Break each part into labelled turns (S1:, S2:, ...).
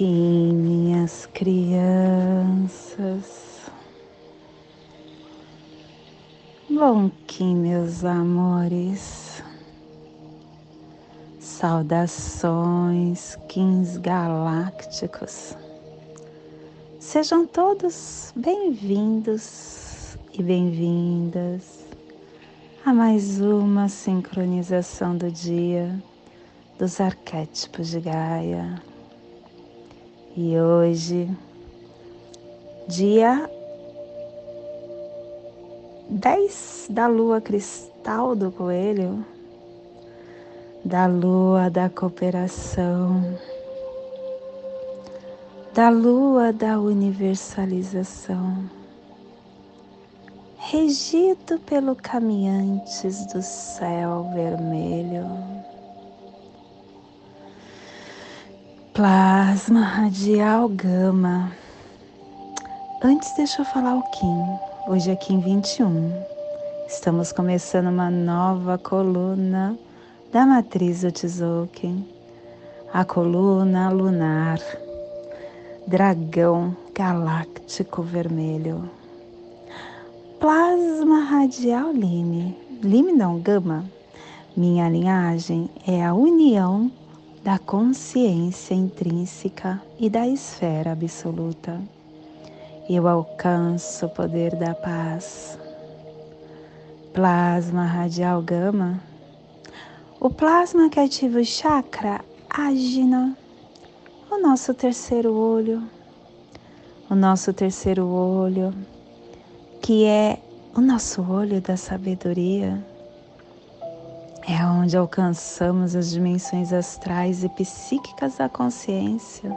S1: Que minhas crianças, bom que meus amores, saudações, quins galácticos, sejam todos bem-vindos e bem-vindas a mais uma sincronização do dia dos arquétipos de Gaia. E hoje, dia 10 da lua cristal do coelho, da lua da cooperação, da lua da universalização, regido pelo caminhantes do céu vermelho Plasma radial gama. Antes deixa eu falar o Kim. Hoje é Kim 21. Estamos começando uma nova coluna da matriz do. A coluna lunar. Dragão galáctico vermelho. Plasma radial Lime. Lime não, gama. Minha linhagem é a união da consciência intrínseca e da esfera absoluta. Eu alcanço o poder da paz. Plasma radial gama. O plasma que ativa o chakra ágina, o nosso terceiro olho. O nosso terceiro olho, que é o nosso olho da sabedoria é onde alcançamos as dimensões astrais e psíquicas da consciência.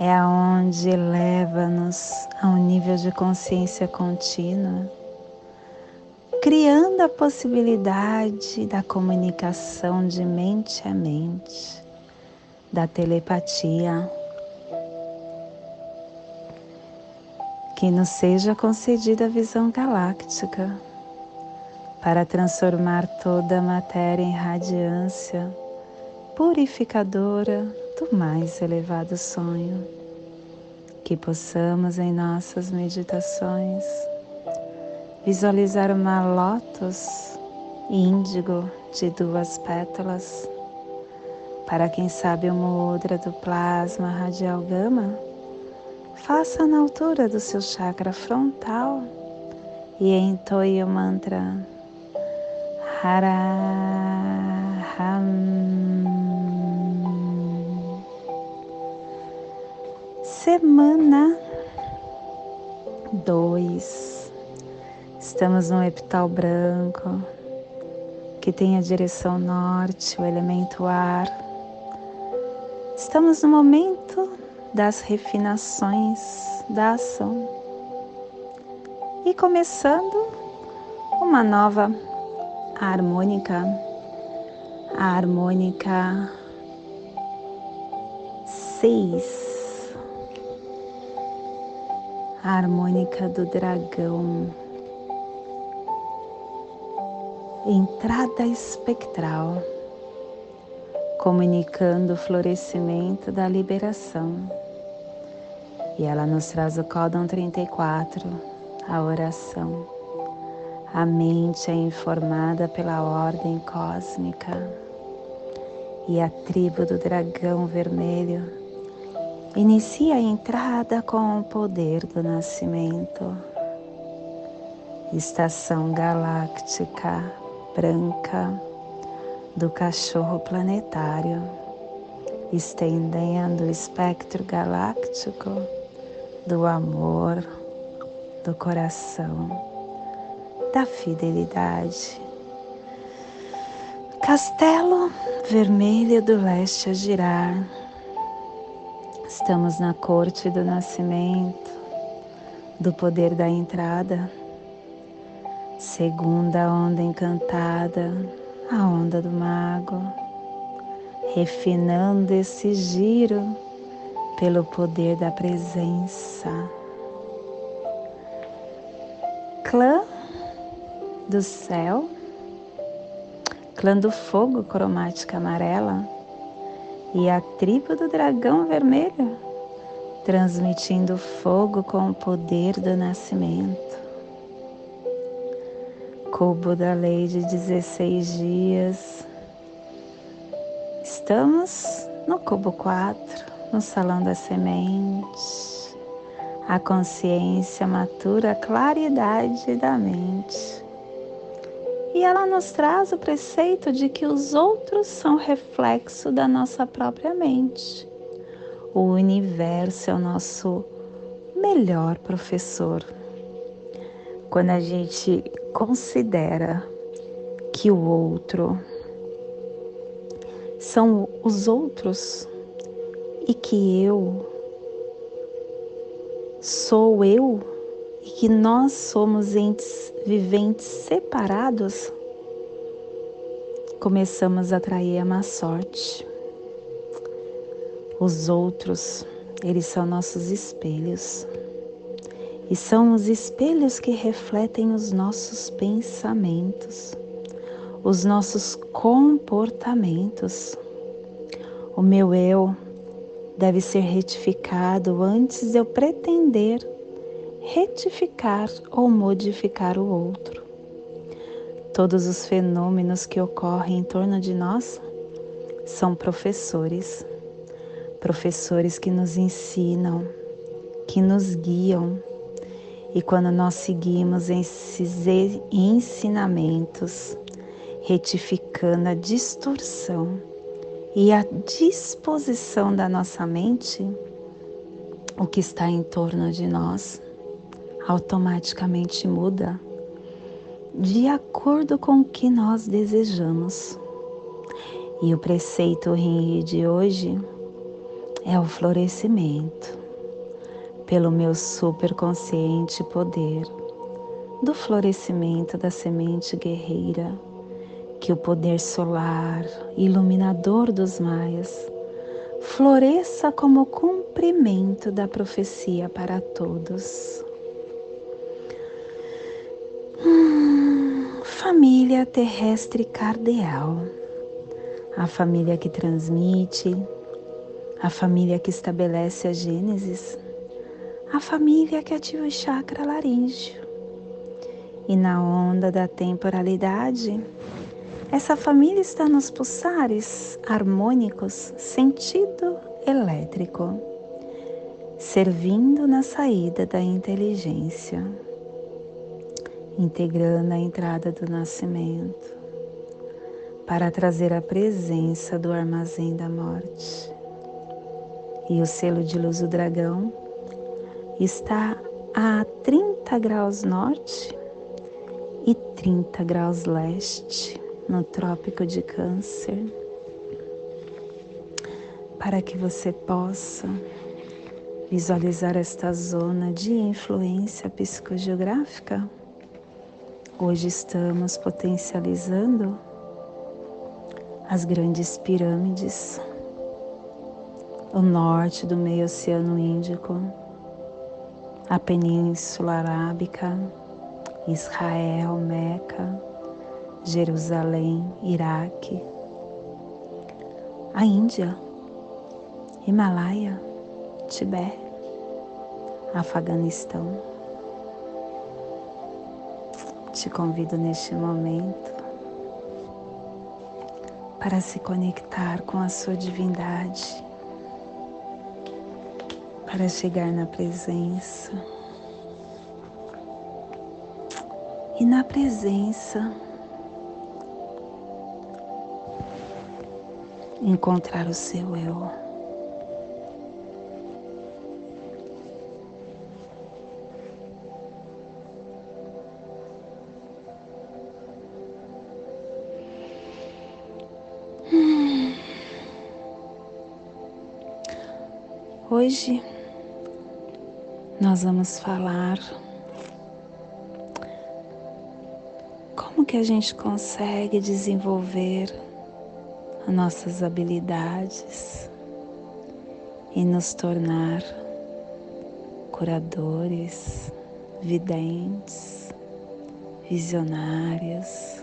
S1: É onde eleva-nos a um nível de consciência contínua, criando a possibilidade da comunicação de mente a mente, da telepatia. Que nos seja concedida a visão galáctica para transformar toda a matéria em radiância purificadora do mais elevado sonho. Que possamos em nossas meditações visualizar uma lótus índigo de duas pétalas. Para quem sabe o mudra do plasma radial gama, faça na altura do seu chakra frontal e entoie o mantra Haraham. Semana 2. Estamos no epital branco, que tem a direção norte, o elemento ar. Estamos no momento das refinações da ação e começando uma nova a harmônica, a harmônica seis, a harmônica do dragão, entrada espectral, comunicando o florescimento da liberação. E ela nos traz o códon 34, a oração. A mente é informada pela ordem cósmica e a tribo do dragão vermelho inicia a entrada com o poder do nascimento. Estação galáctica branca do cachorro planetário, estendendo o espectro galáctico do amor, do coração da fidelidade. Castelo vermelho do leste a girar. Estamos na corte do nascimento, do poder da entrada. Segunda onda encantada, a onda do mago, refinando esse giro pelo poder da presença. Clã do céu, clã do fogo cromática amarela, e a tribo do dragão vermelho, transmitindo fogo com o poder do nascimento. Cubo da lei de 16 dias. Estamos no cubo 4, no salão das sementes. A consciência matura a claridade da mente. E ela nos traz o preceito de que os outros são reflexo da nossa própria mente. O universo é o nosso melhor professor. Quando a gente considera que o outro são os outros e que eu sou eu e que nós somos entes viventes separados, começamos a atrair a má sorte. Os outros, eles são nossos espelhos. E são os espelhos que refletem os nossos pensamentos, os nossos comportamentos. O meu eu deve ser retificado antes de eu pretender retificar ou modificar o outro. Todos os fenômenos que ocorrem em torno de nós são professores, professores que nos ensinam, que nos guiam. E quando nós seguimos esses ensinamentos, retificando a distorção e a disposição da nossa mente, o que está em torno de nós automaticamente muda de acordo com o que nós desejamos. E o preceito Rinri de hoje é o florescimento, pelo meu superconsciente poder, do florescimento da semente guerreira, que o poder solar, iluminador dos maias, floresça como cumprimento da profecia para todos. Família terrestre cardeal, a família que transmite, a família que estabelece a Gênesis, a família que ativa o chakra laríngeo. E na onda da temporalidade, essa família está nos pulsares harmônicos sentido elétrico, servindo na saída da inteligência integrando a entrada do nascimento, para trazer a presença do armazém da morte. E o selo de luz do dragão está a 30 graus norte e 30 graus leste no Trópico de Câncer, para que você possa visualizar esta zona de influência psicogeográfica Hoje estamos potencializando as grandes pirâmides, o norte do meio oceano Índico, a Península Arábica, Israel, Meca, Jerusalém, Iraque, a Índia, Himalaia, Tibete, Afeganistão. Te convido neste momento para se conectar com a sua divindade, para chegar na presença. E na presença, encontrar o seu eu. Hoje nós vamos falar como que a gente consegue desenvolver as nossas habilidades e nos tornar curadores, videntes, visionários,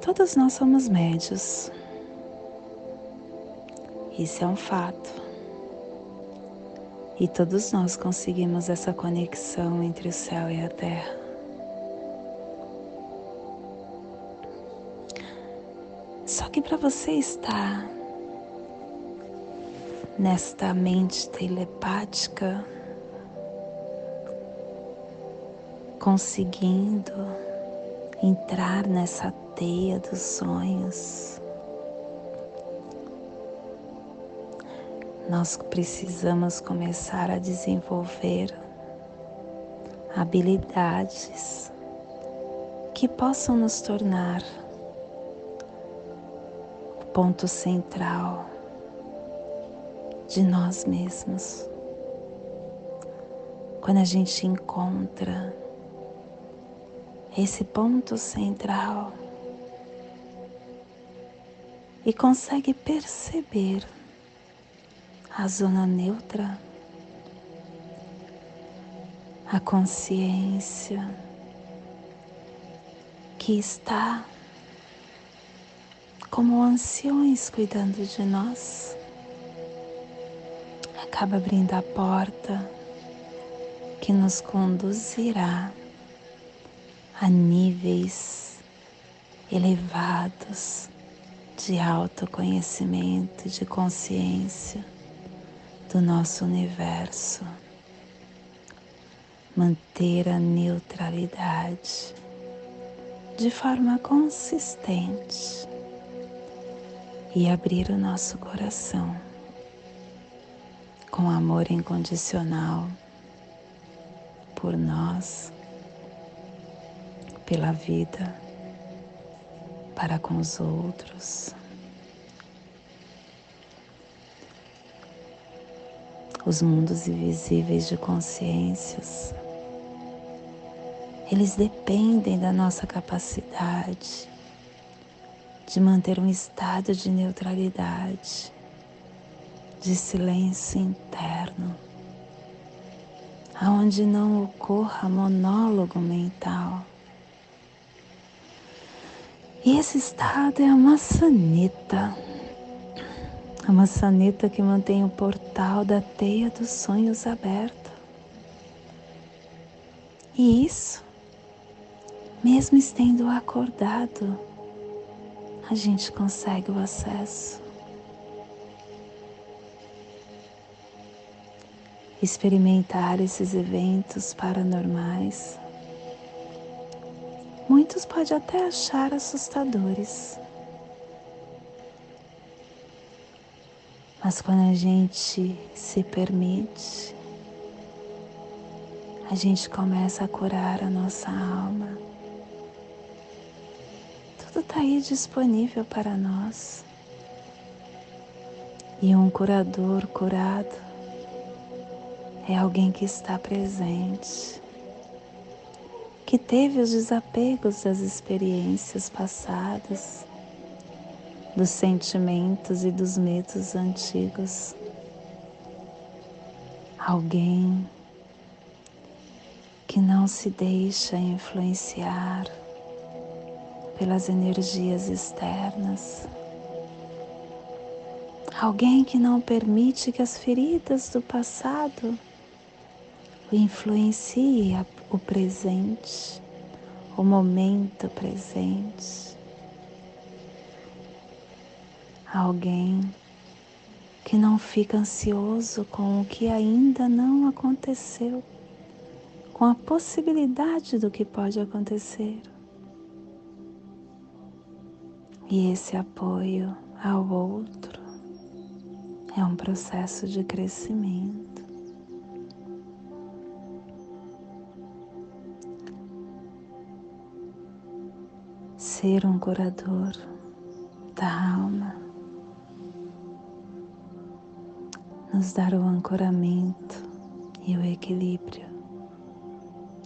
S1: Todos nós somos médios. Isso é um fato. E todos nós conseguimos essa conexão entre o céu e a terra. Só que para você estar nesta mente telepática, conseguindo entrar nessa teia dos sonhos, nós precisamos começar a desenvolver habilidades que possam nos tornar o ponto central de nós mesmos. Quando a gente encontra esse ponto central e consegue perceber a zona neutra, a consciência que está como anciões cuidando de nós, acaba abrindo a porta que nos conduzirá a níveis elevados de autoconhecimento, de consciência do nosso universo, manter a neutralidade de forma consistente e abrir o nosso coração com amor incondicional por nós, pela vida, para com os outros. Os mundos invisíveis de consciências, eles dependem da nossa capacidade de manter um estado de neutralidade, de silêncio interno, aonde não ocorra monólogo mental. E esse estado é a maçaneta a maçaneta que mantém o portal da teia dos sonhos aberto. E isso, mesmo estando acordado, a gente consegue o acesso. Experimentar esses eventos paranormais. Muitos podem até achar assustadores. Mas quando a gente se permite, a gente começa a curar a nossa alma. Tudo está aí disponível para nós. E um curador curado é alguém que está presente, que teve os desapegos das experiências passadas dos sentimentos e dos medos antigos. Alguém que não se deixa influenciar pelas energias externas. Alguém que não permite que as feridas do passado influenciem o presente, o momento presente alguém que não fica ansioso com o que ainda não aconteceu, com a possibilidade do que pode acontecer. E esse apoio ao outro é um processo de crescimento. Ser um curador da alma nos dar o ancoramento e o equilíbrio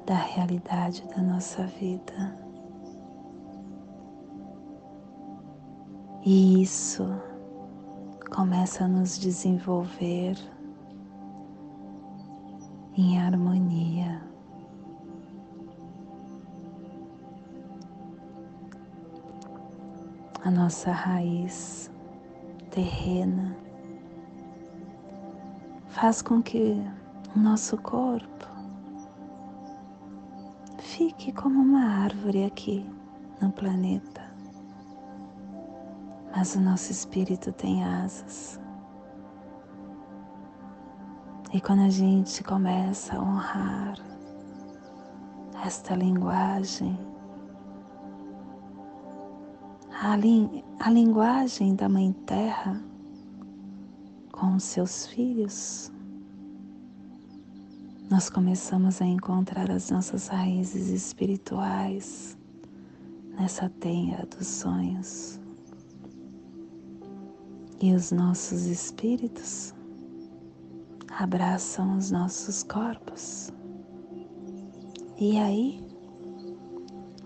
S1: da realidade da nossa vida. E isso começa a nos desenvolver em harmonia. a nossa raiz terrena, faz com que o nosso corpo fique como uma árvore aqui no planeta. Mas o nosso espírito tem asas. E quando a gente começa a honrar esta linguagem, a, li a linguagem da Mãe Terra com os seus filhos, nós começamos a encontrar as nossas raízes espirituais nessa tenha dos sonhos. E os nossos espíritos abraçam os nossos corpos. E aí,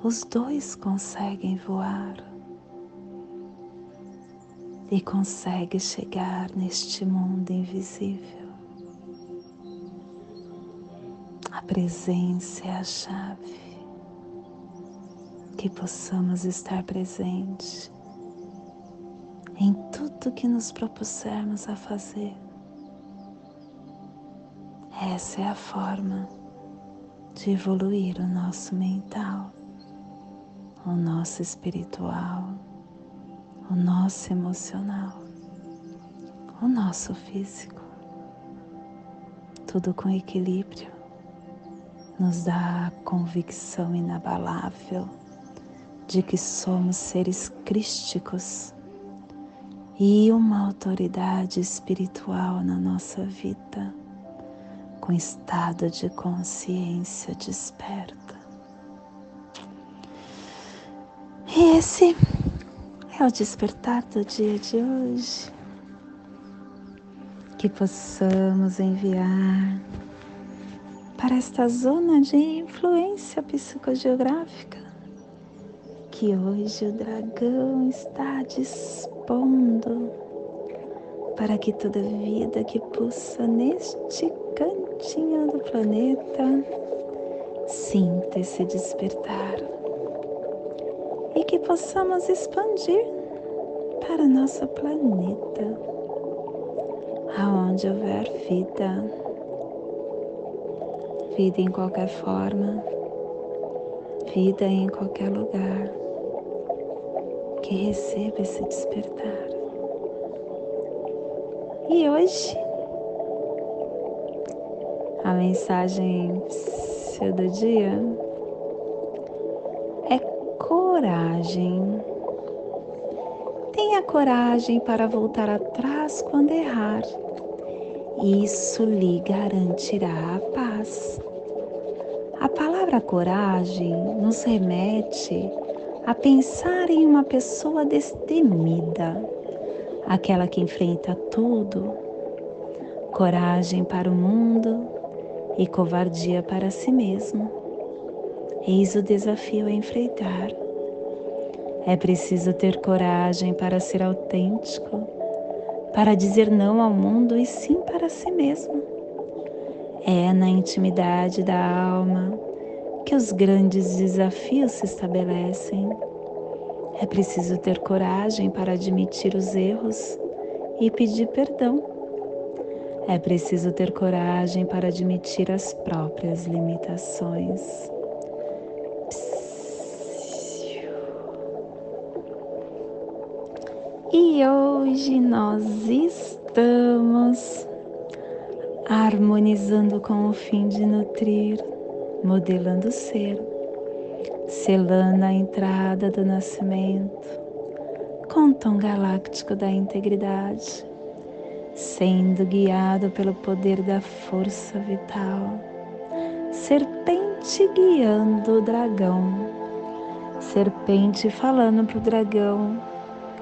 S1: os dois conseguem voar e conseguem chegar neste mundo invisível. Presença é a chave. Que possamos estar presente em tudo que nos propusermos a fazer. Essa é a forma de evoluir o nosso mental, o nosso espiritual, o nosso emocional, o nosso físico. Tudo com equilíbrio nos dá a convicção inabalável de que somos seres crísticos e uma autoridade espiritual na nossa vida, com estado de consciência desperta. E esse é o despertar do dia de hoje. Que possamos enviar para esta zona de influência psicogeográfica que hoje o dragão está dispondo para que toda vida que pulsa neste cantinho do planeta sinta esse despertar e que possamos expandir para nosso planeta, aonde houver vida vida em qualquer forma, vida em qualquer lugar, que receba esse despertar. E hoje, a mensagem do dia é coragem. Tenha coragem para voltar atrás quando errar. Isso lhe garantirá a paz. A palavra coragem nos remete a pensar em uma pessoa destemida, aquela que enfrenta tudo, coragem para o mundo e covardia para si mesmo. Eis o desafio a enfrentar. É preciso ter coragem para ser autêntico, para dizer não ao mundo e sim para si mesmo é na intimidade da alma que os grandes desafios se estabelecem. É preciso ter coragem para admitir os erros e pedir perdão. É preciso ter coragem para admitir as próprias limitações. E hoje nós estamos harmonizando com o fim de nutrir, modelando o ser, selando a entrada do nascimento, com o tom galáctico da integridade, sendo guiado pelo poder da força vital, serpente guiando o dragão, serpente falando para o dragão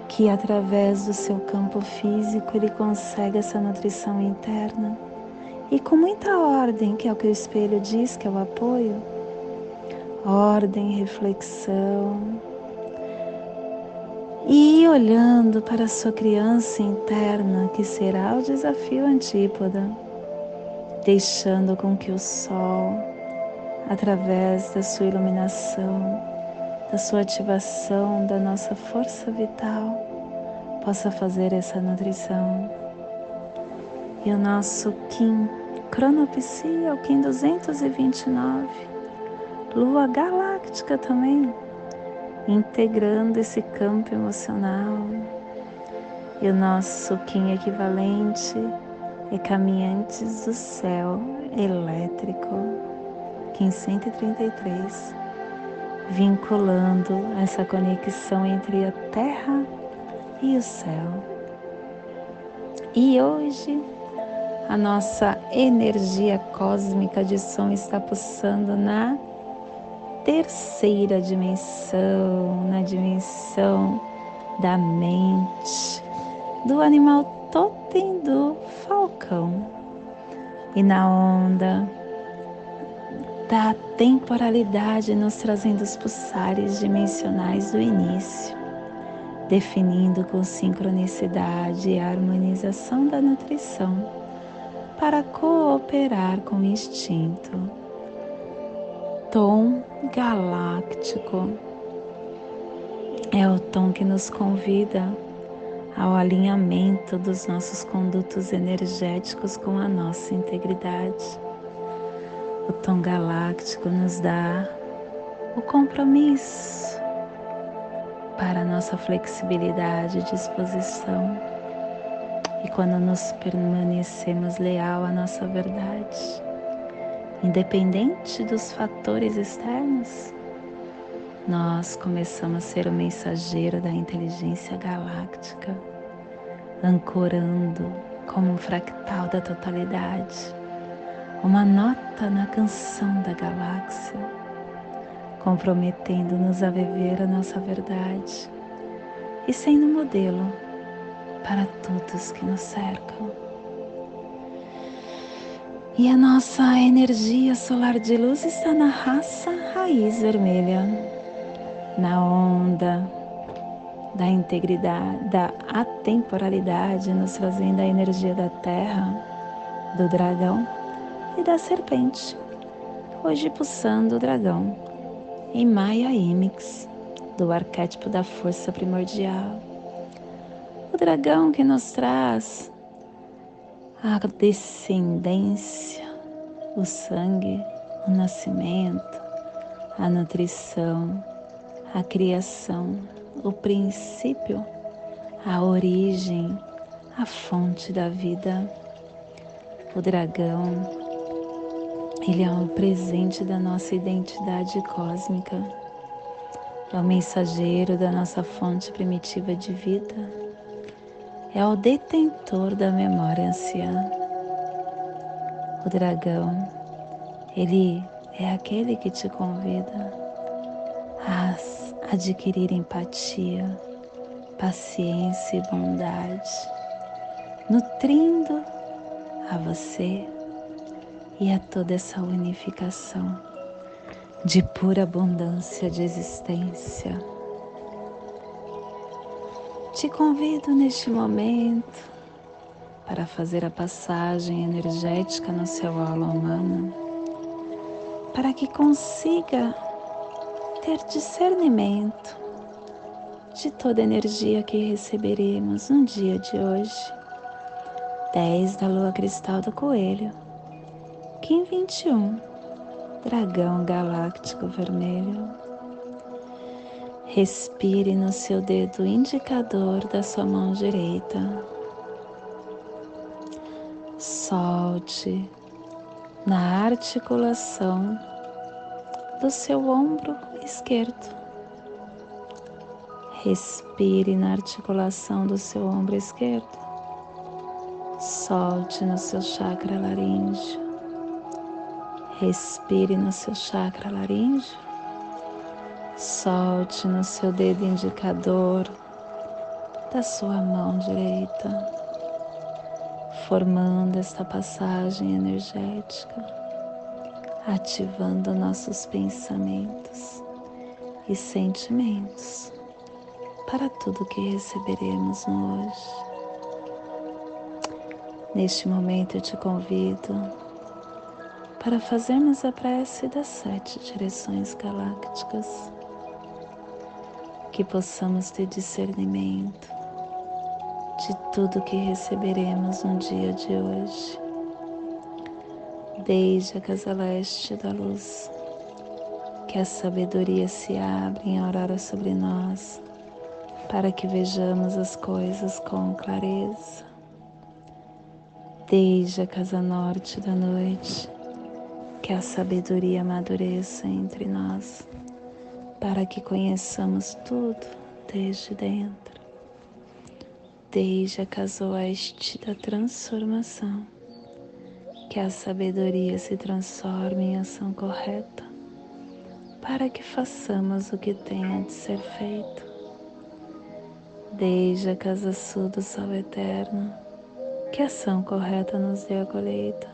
S1: que através do seu campo físico ele consegue essa nutrição interna e com muita ordem, que é o que o espelho diz, que é o apoio. Ordem, reflexão. E olhando para a sua criança interna, que será o desafio antípoda, deixando com que o sol, através da sua iluminação, da sua ativação da nossa força vital possa fazer essa nutrição. E o nosso Kim Cronopsia, o Kim 229, Lua Galáctica também, integrando esse campo emocional. E o nosso Kim equivalente é Caminhantes do Céu Elétrico, Kim 133 vinculando essa conexão entre a terra e o céu. E hoje a nossa energia cósmica de som está pulsando na terceira dimensão, na dimensão da mente, do animal totem do falcão. E na onda da temporalidade, nos trazendo os pulsares dimensionais do início, definindo com sincronicidade e harmonização da nutrição para cooperar com o instinto. Tom galáctico é o tom que nos convida ao alinhamento dos nossos condutos energéticos com a nossa integridade o tom galáctico nos dá o compromisso para nossa flexibilidade e disposição. E quando nos permanecemos leal à nossa verdade, independente dos fatores externos, nós começamos a ser o mensageiro da inteligência galáctica, ancorando como um fractal da totalidade uma nota na canção da galáxia, comprometendo-nos a viver a nossa verdade e sendo modelo para todos que nos cercam. E a nossa energia solar de luz está na raça raiz vermelha, na onda da integridade, da atemporalidade, nos trazendo a energia da terra, do dragão e da serpente, hoje pulsando o dragão, em Maya Imix, do arquétipo da força primordial. O dragão que nos traz a descendência, o sangue, o nascimento, a nutrição, a criação, o princípio, a origem, a fonte da vida. O dragão ele é um presente da nossa identidade cósmica. É o mensageiro da nossa fonte primitiva de vida. É o detentor da memória anciã. O dragão, ele é aquele que te convida a adquirir empatia, paciência e bondade, nutrindo a você e a toda essa unificação de pura abundância de existência. Te convido neste momento para fazer a passagem energética no seu aula humana, para que consiga ter discernimento de toda a energia que receberemos no dia de hoje. 10 da lua cristal do coelho Kim 21, Dragão Galáctico Vermelho. Respire no seu dedo indicador da sua mão direita. Solte na articulação do seu ombro esquerdo. Respire na articulação do seu ombro esquerdo. Solte no seu chakra laríngeo. Respire no seu chakra laríngeo. Solte no seu dedo indicador da sua mão direita, formando esta passagem energética, ativando nossos pensamentos e sentimentos para tudo que receberemos hoje. Neste momento eu te convido para fazermos a prece das sete direções galácticas, que possamos ter discernimento de tudo que receberemos no dia de hoje. Desde a casa leste da luz, que a sabedoria se abra em aurora sobre nós, para que vejamos as coisas com clareza. Desde a casa norte da noite, que a sabedoria amadureça entre nós, para que conheçamos tudo desde dentro desde a casa oeste da transformação, que a sabedoria se transforme em ação correta, para que façamos o que tenha de ser feito. Desde a casa sul do sol eterno, que a ação correta nos dê a colheita,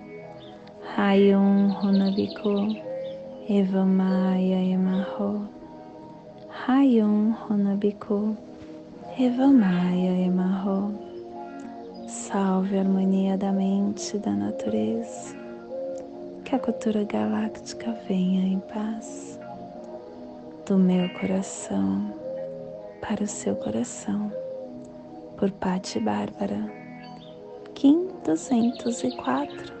S1: Rayon Runabiku Evamaya Emarro. Rayon Runabiku Eva Maia Emarro, salve a harmonia da mente e da natureza, que a cultura galáctica venha em paz, do meu coração para o seu coração, por Pati Bárbara, Kim 204,